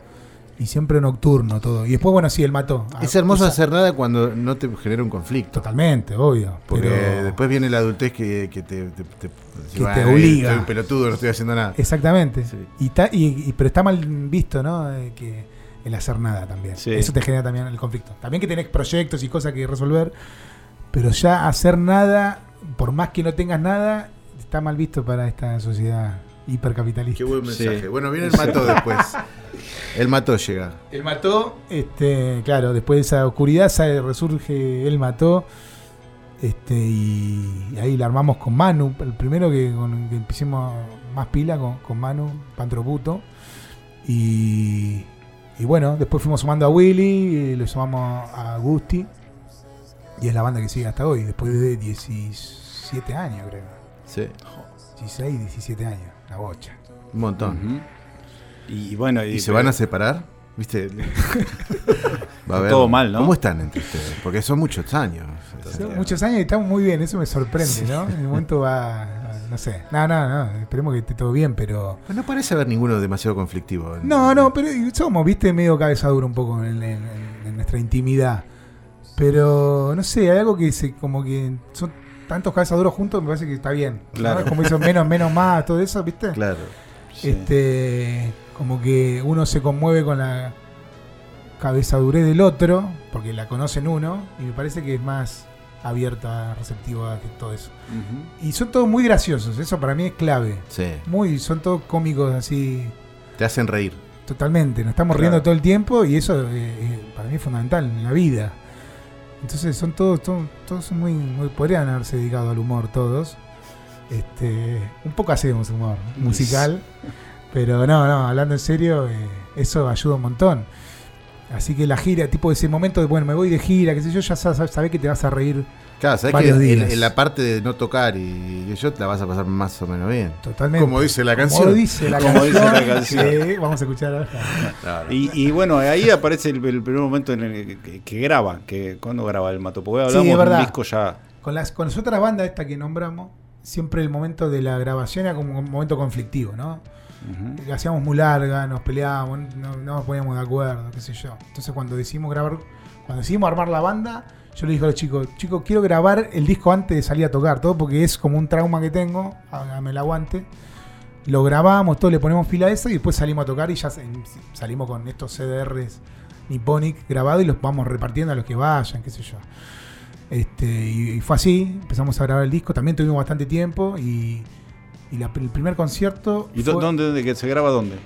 Speaker 3: Y siempre nocturno todo. Y después, bueno, sí, él mató.
Speaker 4: es hermoso
Speaker 3: Esa-
Speaker 4: hacer nada cuando no te genera un conflicto.
Speaker 3: Totalmente, obvio.
Speaker 4: Porque
Speaker 3: pero-
Speaker 4: después viene la adultez que, que te, te, te-
Speaker 3: Que
Speaker 4: "Ay,
Speaker 3: te obliga".
Speaker 4: Soy un pelotudo, no estoy haciendo nada.
Speaker 3: Exactamente.
Speaker 4: Sí.
Speaker 3: Y, y- y- pero está mal visto, ¿no? Eh, que el hacer nada también.
Speaker 2: Sí.
Speaker 3: Eso te genera también el conflicto. También que tenés proyectos y cosas que resolver, pero ya hacer nada, por más que no tengas nada, está mal visto para esta sociedad hipercapitalista.
Speaker 4: Qué buen
Speaker 2: Sí.
Speaker 4: mensaje. Bueno, viene el mató después. [laughs] El mató llega.
Speaker 3: Él mató, este, claro, después de esa oscuridad sale, resurge, él mató. Este, y, y ahí la armamos con Manu, el primero que, con, que empecemos más pila con, con Manu, Pantroputo. Y, y bueno, después fuimos sumando a Willy, y le sumamos a Gusti. Y es la banda que sigue hasta hoy, después de 17 años, creo.
Speaker 4: Sí.
Speaker 3: 16, 17 años, la bocha.
Speaker 4: Un montón.
Speaker 2: Y bueno,
Speaker 4: ¿Y se van a separar? ¿Viste? [laughs] Va a
Speaker 2: Todo mal, ¿no?
Speaker 4: ¿Cómo están entre ustedes? Porque son muchos años.
Speaker 3: Son muchos años y estamos muy bien, eso me sorprende, ¿no? En el momento va, no sé, no, no, no, esperemos que esté todo bien, pero...
Speaker 4: No parece haber ninguno demasiado conflictivo. en-
Speaker 3: No, no, pero somos, viste, medio cabeza dura un poco en, en- en nuestra intimidad. Pero, no sé, hay algo que se, como que son tantos cabezas duros juntos, me parece que está bien. ¿no?
Speaker 2: Claro.
Speaker 3: Como dicen menos, menos más, todo eso, ¿viste? [laughs]
Speaker 4: Claro.
Speaker 2: Sí.
Speaker 3: Este, como que uno se conmueve con la cabeza durez del otro, porque la conocen uno, y me parece que es más abierta, receptiva todo eso. Y son todos muy graciosos, eso para mí es clave.
Speaker 4: Sí.
Speaker 3: Muy, son todos cómicos así,
Speaker 4: Te hacen reír.
Speaker 3: totalmente. Nos estamos
Speaker 2: Claro.
Speaker 3: riendo todo el tiempo y eso eh, eh, para mí es fundamental en la vida. Entonces son todos, todos, todos son muy, muy, podrían haberse dedicado al humor todos. Este, un poco hacemos humor musical, pero no, no, hablando en serio, eh, eso ayuda un montón. Así que la gira, tipo ese momento de, bueno, me voy de gira, qué sé yo, ya sabes, sabés que te vas a reír
Speaker 4: Claro, sabes que en,
Speaker 3: días.
Speaker 4: en la parte de no tocar y, y yo te la vas a pasar más o menos bien.
Speaker 3: totalmente.
Speaker 4: Como dice la
Speaker 3: Como
Speaker 4: canción.
Speaker 3: dice la
Speaker 2: Como
Speaker 3: canción.
Speaker 2: dice la canción.
Speaker 3: Sí, vamos a escuchar ahora.
Speaker 4: Claro.
Speaker 2: Y, y bueno, ahí aparece el, el primer momento en el que, graba, que cuando graba el Mato, porque hablamos
Speaker 3: Sí, es
Speaker 2: de un
Speaker 3: verdad.
Speaker 2: disco ya.
Speaker 3: Con las, con las otras bandas esta que nombramos, siempre el momento de la grabación era como un momento conflictivo, ¿no? La hacíamos muy larga, nos peleábamos, no, no nos poníamos de acuerdo, qué sé yo. Entonces cuando decidimos grabar, cuando decidimos armar la banda, yo le dije a los chicos, chicos, quiero grabar el disco antes de salir a tocar, todo porque es como un trauma que tengo, hágame el aguante. Lo grabamos, todo le ponemos fila a eso y después salimos a tocar y ya salimos con estos CDRs Nipponic grabados y los vamos repartiendo a los que vayan, qué sé yo. Este, y fue así, empezamos a grabar el disco, también tuvimos bastante tiempo y, y la- el primer concierto
Speaker 2: ¿Y
Speaker 3: fue-
Speaker 2: dónde, dónde que se graba dónde?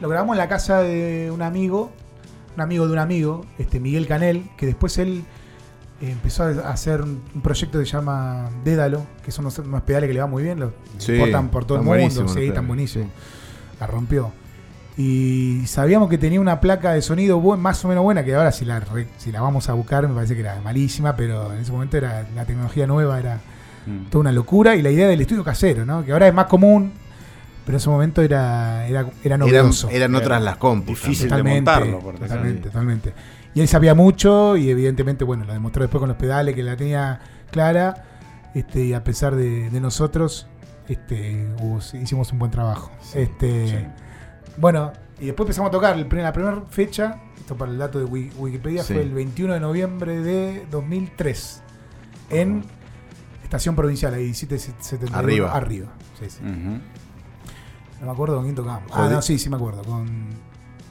Speaker 3: lo grabamos en la casa de un amigo, un amigo de un amigo, este Miguel Canel, que después él eh, empezó a hacer un proyecto que se llama Dédalo, que son unos, unos pedales que le va muy bien, los
Speaker 4: Sí,
Speaker 3: importan por todo el mundo, sí, buenísimos.
Speaker 4: sí.
Speaker 3: La rompió. Y sabíamos que tenía una placa de sonido buen- más o menos buena, que ahora si la, si la vamos a buscar me parece que era malísima, pero en ese momento era la tecnología nueva, era
Speaker 2: Mm.
Speaker 3: toda una locura. Y la idea del estudio casero, ¿no? que ahora es más común, pero en ese momento era, era, era
Speaker 4: Eran,
Speaker 3: novedoso.
Speaker 4: eran otras las compus.
Speaker 2: Difícil.
Speaker 4: también.
Speaker 2: de
Speaker 3: Totalmente,
Speaker 2: montarlo, porque,
Speaker 3: totalmente, totalmente. Y él sabía mucho y evidentemente, bueno, lo demostró después con los pedales que la tenía clara. Este, y a pesar de, de nosotros, este, hubo- hicimos un buen trabajo. este,
Speaker 2: sí.
Speaker 3: Bueno, y después empezamos a tocar el la primera fecha, esto para el dato de Wi- Wikipedia,
Speaker 4: Sí.
Speaker 3: fue el 21 de noviembre de 2003 en Estación Provincial, ahí 1771.
Speaker 4: Arriba.
Speaker 3: Arriba, sí, sí. No me acuerdo con quién tocábamos. Ah, no, sí, sí me acuerdo. Con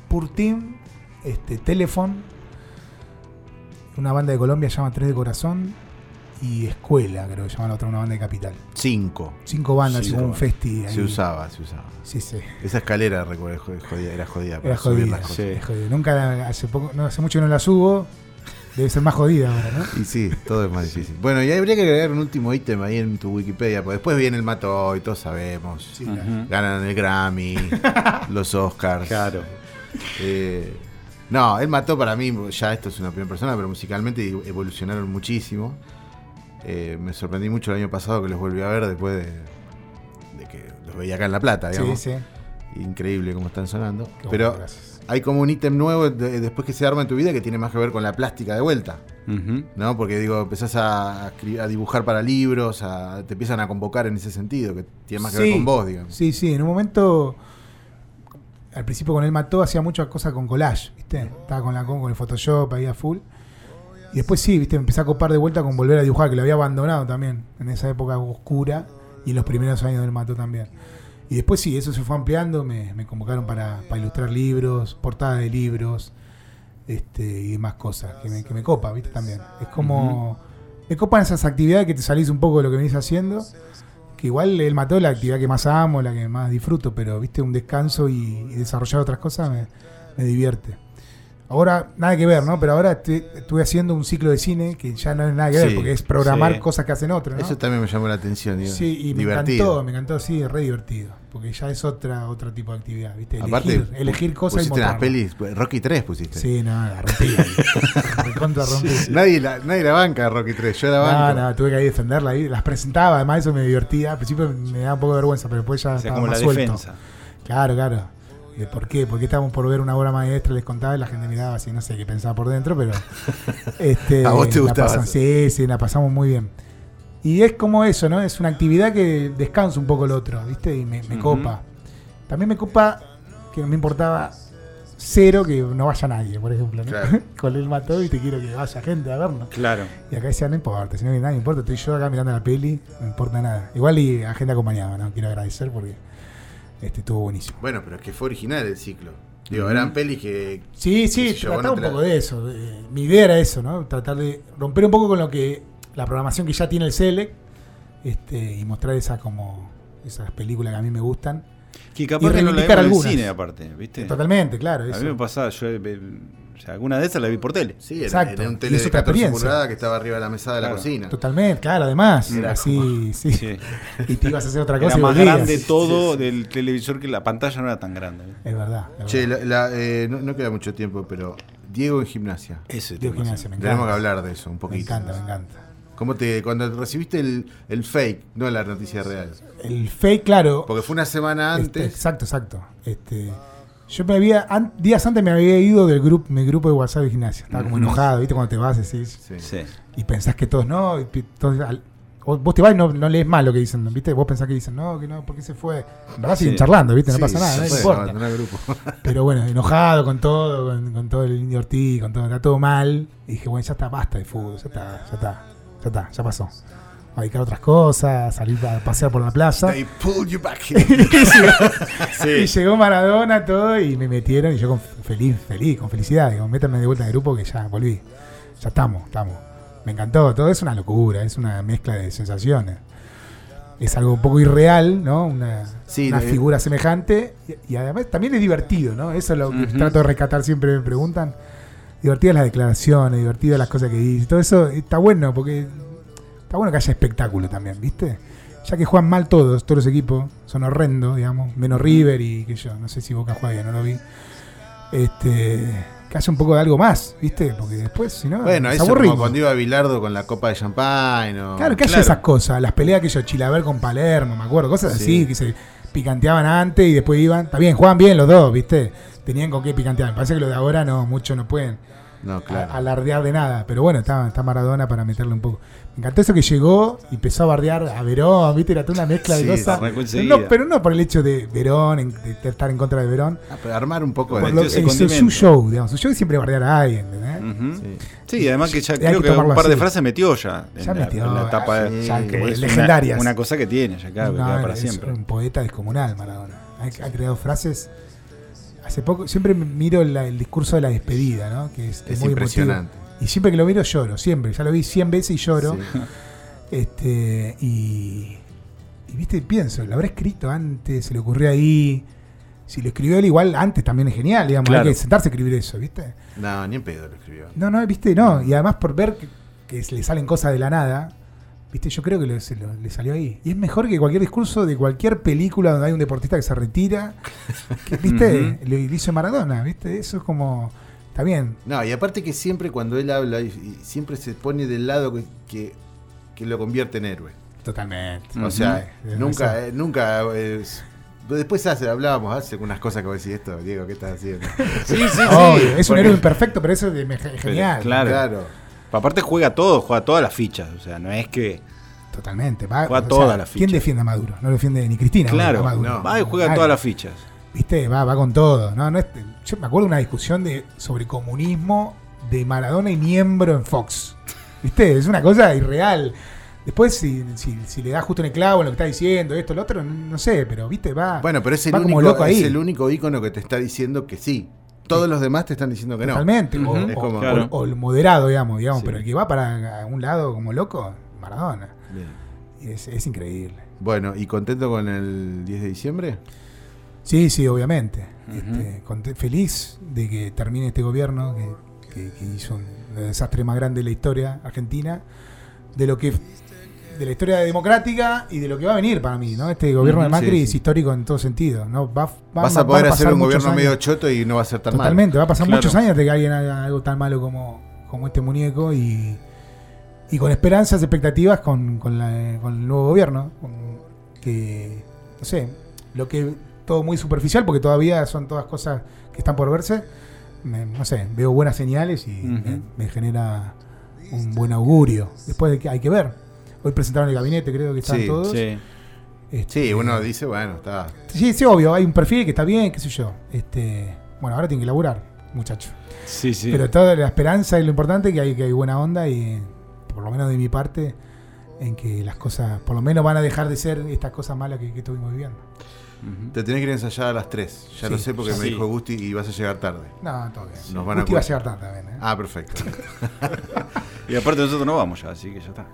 Speaker 3: Purtim, este, Telefon, una banda de Colombia se llama Tres de Corazón y Escuela, creo que se llama la otra, una banda de Capital.
Speaker 4: Cinco.
Speaker 3: Cinco bandas,
Speaker 2: Cinco
Speaker 3: un festi ahí.
Speaker 4: Se usaba, se usaba.
Speaker 3: Sí, sí.
Speaker 4: Esa escalera recuerdo, jodida, era jodida. para
Speaker 3: Era
Speaker 4: subir
Speaker 3: jodida.
Speaker 4: las cosas.
Speaker 2: Sí.
Speaker 3: es jodida. Nunca, la- hace, poco, no, hace mucho que no la subo. Debe ser más jodida ahora, ¿no?
Speaker 4: Y sí, todo es más difícil. Bueno, y habría que agregar un último ítem ahí en tu Wikipedia, porque después viene el Mato y todos sabemos.
Speaker 3: Sí,
Speaker 4: Ganan el Grammy, [laughs] los Oscars.
Speaker 2: Claro.
Speaker 4: Eh, no, él mató para mí, ya esto es una primera persona, pero musicalmente evolucionaron muchísimo. Eh, me sorprendí mucho el año pasado que los volví a ver después de, de que los veía acá en La Plata,
Speaker 3: sí,
Speaker 4: digamos.
Speaker 3: sí.
Speaker 4: Increíble cómo están sonando.
Speaker 3: Qué bueno,
Speaker 4: pero
Speaker 3: gracias.
Speaker 4: Hay como un ítem nuevo de- después que se arma en tu vida que tiene más que ver con la plástica de vuelta. ¿no? Porque digo, empezás a, dibujar para libros, a- te empiezan a convocar en ese sentido, que tiene más que ver con vos, digamos.
Speaker 3: Sí, sí, en un momento. Al principio con él mató, hacía muchas cosas con collage, ¿viste? Estaba con la con, con el Photoshop ahí a full. Y después sí, ¿viste? Me empecé a copar de vuelta con volver a dibujar, que lo había abandonado también, en esa época oscura y en los primeros años del mató también. Y después sí, eso se fue ampliando, me, me convocaron para, para ilustrar libros, portadas de libros, este, y demás cosas, que me, que me copa, ¿viste? También. Es como. Me copan esas actividades que te salís un poco de lo que venís haciendo que igual el mató la actividad que más amo, la que más disfruto, pero viste, un descanso y, y desarrollar otras cosas me, me divierte. Ahora, nada que ver, ¿no? Pero ahora estuve haciendo un ciclo de cine que ya no es nada que ver,
Speaker 4: Sí,
Speaker 3: porque es programar
Speaker 2: sí.
Speaker 3: cosas que hacen otros, ¿no?
Speaker 4: Eso también me llamó la atención. digo.
Speaker 3: Sí, y me
Speaker 4: Divertido.
Speaker 3: encantó, me encantó, sí, re divertido. Porque ya es otra otro tipo de actividad, ¿viste? Elegir,
Speaker 4: Aparte,
Speaker 3: elegir cosas y
Speaker 4: pusiste las pelis, pues, Rocky 3 pusiste.
Speaker 3: Sí, no, la rompí. [laughs] ahí. Recontra rompí.
Speaker 4: Nadie, la, nadie la banca Rocky 3, yo la
Speaker 3: No,
Speaker 4: banco.
Speaker 3: no, tuve que ahí defenderla ahí. Las presentaba, además eso me divertía. Al principio me daba un poco de vergüenza, pero después ya
Speaker 2: O sea,
Speaker 3: estaba
Speaker 2: como la
Speaker 3: más suelto.
Speaker 2: defensa.
Speaker 3: Claro, claro. ¿De ¿Por qué? Porque estábamos por ver una obra maestra, les contaba y la gente miraba así, no sé qué pensaba por dentro, pero. [laughs] este,
Speaker 4: A vos te gustaba
Speaker 3: pasan-. Sí, sí, la pasamos muy bien. Y es como eso, ¿no? Es una actividad que descansa un poco el otro, ¿viste? Y me, me
Speaker 2: Ujú.
Speaker 3: copa. También me copa que no me importaba cero que no vaya nadie, por ejemplo, ¿no?
Speaker 4: Claro. [laughs]
Speaker 3: Con el mató y te quiero que vaya gente a vernos.
Speaker 2: Claro.
Speaker 3: Y acá decía, no importa, si no viene nadie, importa, estoy yo acá mirando la peli, no importa nada. Igual y a gente acompañada, ¿no? Quiero agradecer porque este estuvo buenísimo.
Speaker 4: Bueno, pero es que fue original el ciclo. Digo, eran pelis que.
Speaker 3: Sí, sí, trataba un poco de eso. eh, mi idea era eso, ¿no? Tratar de romper un poco con lo que. la programación que ya tiene el Select. Este, y mostrar esa como. esas películas que a mí me gustan.
Speaker 2: Que capaz que no la
Speaker 3: reivindicar
Speaker 2: vemos en el
Speaker 3: algunas.
Speaker 2: cine, aparte, ¿viste?
Speaker 3: Totalmente, claro.
Speaker 2: A mí me pasaba, yo, eh, o sea, alguna de esas la vi por tele.
Speaker 4: Sí, era,
Speaker 3: Exacto.
Speaker 4: era un
Speaker 3: Y
Speaker 4: tele
Speaker 3: es
Speaker 4: de
Speaker 3: otra
Speaker 4: 14
Speaker 3: experiencia.
Speaker 4: pulgadas que estaba arriba de la mesa de la
Speaker 2: Claro.
Speaker 4: cocina.
Speaker 3: Totalmente, claro, además.
Speaker 4: Era
Speaker 3: así, sí.
Speaker 2: Sí.
Speaker 3: Y te ibas a hacer otra cosa
Speaker 2: Era
Speaker 3: y
Speaker 2: más
Speaker 3: volvías.
Speaker 2: grande todo del televisor que la pantalla no era tan grande. ¿eh?
Speaker 3: Es verdad. es
Speaker 4: Che,
Speaker 3: verdad.
Speaker 4: la- la, eh, no, no queda mucho tiempo, pero Diego en gimnasia.
Speaker 2: Ese
Speaker 3: Dios,
Speaker 2: tema,
Speaker 3: me
Speaker 4: Tenemos que
Speaker 3: encanta.
Speaker 4: hablar de eso un
Speaker 3: Me
Speaker 4: poquito.
Speaker 3: encanta, me encanta.
Speaker 4: ¿Cómo te, cuando recibiste el, el fake, no la noticia real?
Speaker 3: El fake, claro.
Speaker 4: Porque fue una semana
Speaker 3: Este,
Speaker 4: antes.
Speaker 3: exacto, exacto. Este, yo me había, an- días antes me había ido del grupo, mi grupo de WhatsApp de gimnasia. Estaba como enojado, ¿viste? Cuando te vas, decís,
Speaker 4: Sí.
Speaker 2: Sí.
Speaker 3: y pensás que todos no. y todos al- o vos te vas y no, no lees mal lo que dicen, ¿viste? Vos pensás que dicen, no, que no, ¿por qué se fue? Siguen
Speaker 2: Sí.
Speaker 3: charlando, ¿viste? No
Speaker 4: Sí,
Speaker 3: pasa nada, no importa.
Speaker 4: el grupo. [laughs]
Speaker 3: Pero bueno, enojado con todo, con, con todo el Indio Ortiz, con todo, está todo mal. Y dije, bueno, ya está, basta de fútbol, ya está, ya está, ya está, ya pasó. A dedicar a otras cosas, salir a pasear por la plaza.
Speaker 4: They pulled you back [laughs] here.
Speaker 3: Y llegó Maradona, todo, y me metieron, y yo con feliz, feliz, con felicidad, digo, métanme de vuelta en el grupo que ya volví. Ya estamos, estamos. Me encantó, todo es una locura, es una mezcla de sensaciones. Es algo un poco irreal, ¿no? Una,
Speaker 4: Sí,
Speaker 3: una figura semejante. Y, y además también es divertido, ¿no? Eso es lo que trato de rescatar siempre, me preguntan. Divertidas las declaraciones, divertidas las cosas que dice. Todo eso está bueno, porque está bueno que haya espectáculo también, ¿viste? Ya que juegan mal todos, todos los equipos, son horrendos, digamos, menos River y que yo, no sé si Boca juega bien, no lo vi. Este, que haya un poco de algo más, ¿viste? Porque después, si no,
Speaker 4: Bueno,
Speaker 3: nos
Speaker 4: eso
Speaker 3: aburrimos.
Speaker 4: como cuando iba Bilardo con la copa de champán. O...
Speaker 3: Claro, que haya
Speaker 2: Claro.
Speaker 3: esas cosas, las peleas que yo, Chilaver con Palermo, me acuerdo, cosas
Speaker 4: Sí.
Speaker 3: así, que se picanteaban antes y después iban. Está bien, juegan bien los dos, ¿viste? Tenían con qué picantear. Me parece que lo de ahora no, muchos no pueden.
Speaker 4: No, claro.
Speaker 3: a- alardear de nada. Pero bueno, está, está Maradona para meterle un poco. Me encantó eso que llegó y empezó a bardear a Verón, ¿viste? Era toda una mezcla
Speaker 4: Sí,
Speaker 3: de cosas. Pero
Speaker 2: enseguida.
Speaker 3: no, pero no por el hecho de Verón, de estar en contra de Verón.
Speaker 4: Ah, pero armar un poco de.
Speaker 3: lo,
Speaker 2: ese
Speaker 3: es su show, digamos. Su show siempre bardear a alguien, ¿entendés?
Speaker 2: Ujú.
Speaker 4: Sí.
Speaker 2: Sí, además que ya creo
Speaker 3: que
Speaker 2: que un par de
Speaker 3: así.
Speaker 2: frases metió ya. en
Speaker 3: Ya
Speaker 2: la-
Speaker 3: metió,
Speaker 2: en la etapa
Speaker 4: sí,
Speaker 2: de-
Speaker 3: que
Speaker 2: es una-
Speaker 3: legendarias.
Speaker 2: Una, cosa que tiene ya, claro, que
Speaker 3: No,
Speaker 2: queda para
Speaker 3: es
Speaker 2: siempre.
Speaker 3: un poeta descomunal, Maradona. Ha, ha creado frases. Hace poco, siempre miro la- el discurso de la despedida, ¿no? Que es,
Speaker 4: Es
Speaker 3: muy
Speaker 4: impresionante.
Speaker 3: emotivo. Y siempre que lo miro lloro, siempre. Ya lo vi 100 veces y lloro.
Speaker 4: Sí. [laughs]
Speaker 3: Este, y, y viste, pienso, lo habrá escrito antes, se le ocurrió ahí. Si lo escribió él, igual antes también es genial, digamos.
Speaker 2: Claro.
Speaker 3: Hay que sentarse a escribir eso, ¿viste?
Speaker 4: No, ni en pedo lo escribió.
Speaker 3: No, no, viste, no. Y además por ver que, que se le salen cosas de la nada, viste, yo creo que le, le salió ahí. Y es mejor que cualquier discurso de cualquier película donde hay un deportista que se retira. que, viste, lo hizo Maradona, viste. Eso es como. Está bien.
Speaker 4: No, y aparte que siempre cuando él habla, y, y siempre se pone del lado que, que, que lo convierte en héroe.
Speaker 3: Totalmente.
Speaker 4: O sea, nunca, eh, nunca. eh, después hace, hablábamos, hace unas cosas que vos decís esto, Diego, ¿qué estás haciendo?
Speaker 2: Sí, sí, sí.
Speaker 3: Obvio, es un héroe imperfecto, pero eso es genial.
Speaker 2: claro.
Speaker 4: claro.
Speaker 2: Aparte juega todo, juega todas las fichas. O sea, no es que.
Speaker 3: Totalmente. Va,
Speaker 2: Juega todas las
Speaker 3: ¿Quién
Speaker 2: fichas.
Speaker 3: defiende a Maduro? No lo defiende ni Cristina.
Speaker 2: Claro,
Speaker 3: a Maduro.
Speaker 4: no.
Speaker 2: va y juega
Speaker 3: Nadie.
Speaker 2: todas las fichas.
Speaker 3: ¿Viste? Va, va con todo. No, no es- yo me acuerdo de una discusión de, sobre comunismo de Maradona y miembro en Fox. ¿Viste? Es una cosa irreal. Después, si, si, si le da justo en el clavo en lo que está diciendo, esto, lo otro, no sé, pero ¿viste? Va.
Speaker 4: Bueno, pero es el, único,
Speaker 3: loco ahí.
Speaker 4: es el único ícono que te está diciendo que sí. Todos los demás te están diciendo que no.
Speaker 3: Totalmente. O,
Speaker 4: como-
Speaker 3: o-
Speaker 2: Claro.
Speaker 3: o el moderado, digamos, digamos.
Speaker 4: Sí.
Speaker 3: Pero el que va para un lado como loco, Maradona.
Speaker 4: Bien.
Speaker 3: Es, es increíble.
Speaker 4: Bueno, ¿y contento con el 10 de diciembre?
Speaker 3: Sí, sí, obviamente. Este, feliz de que termine este gobierno que, que- que hizo el desastre más grande de la historia argentina, de lo que de la historia democrática y de lo que va a venir para mí, ¿no? Este gobierno de Macri
Speaker 4: sí,
Speaker 3: es histórico en todo sentido, ¿no? Va, va-
Speaker 4: Vas
Speaker 3: va-
Speaker 4: a poder hacer un gobierno medio choto y no va a ser tan
Speaker 3: Totalmente, va a pasar
Speaker 2: Claro.
Speaker 3: muchos años de que alguien haga algo tan malo como, como este muñeco y, y con esperanzas, expectativas con, con, la- con el nuevo gobierno. con- que, no sé, lo que todo muy superficial, porque todavía son todas cosas que están por verse. Me- no sé, veo buenas señales y me, me genera un buen augurio. Después de que hay que ver. Hoy presentaron el gabinete, creo que están
Speaker 4: Sí,
Speaker 3: todos.
Speaker 2: Sí.
Speaker 3: Este,
Speaker 4: Sí, uno dice, bueno, está.
Speaker 3: Sí, sí, obvio, hay un perfil que está bien, qué sé yo. Este, bueno, ahora tienen que laburar, muchachos.
Speaker 2: Sí, sí.
Speaker 3: Pero toda la esperanza y lo importante es que hay, que hay buena onda y por lo menos de mi parte en que las cosas por lo menos van a dejar de ser estas cosas malas que, que estuvimos viviendo.
Speaker 4: Te tenés que ir a ensayar a las 3. Ya
Speaker 3: Sí,
Speaker 4: lo sé porque
Speaker 2: sí.
Speaker 4: me dijo Gusti y vas a llegar tarde.
Speaker 3: No, todo bien.
Speaker 4: Nos van a
Speaker 3: Gusti va a llegar tarde también. ¿eh?
Speaker 4: Ah, perfecto. [laughs]
Speaker 2: Y aparte nosotros no vamos ya, así que ya está.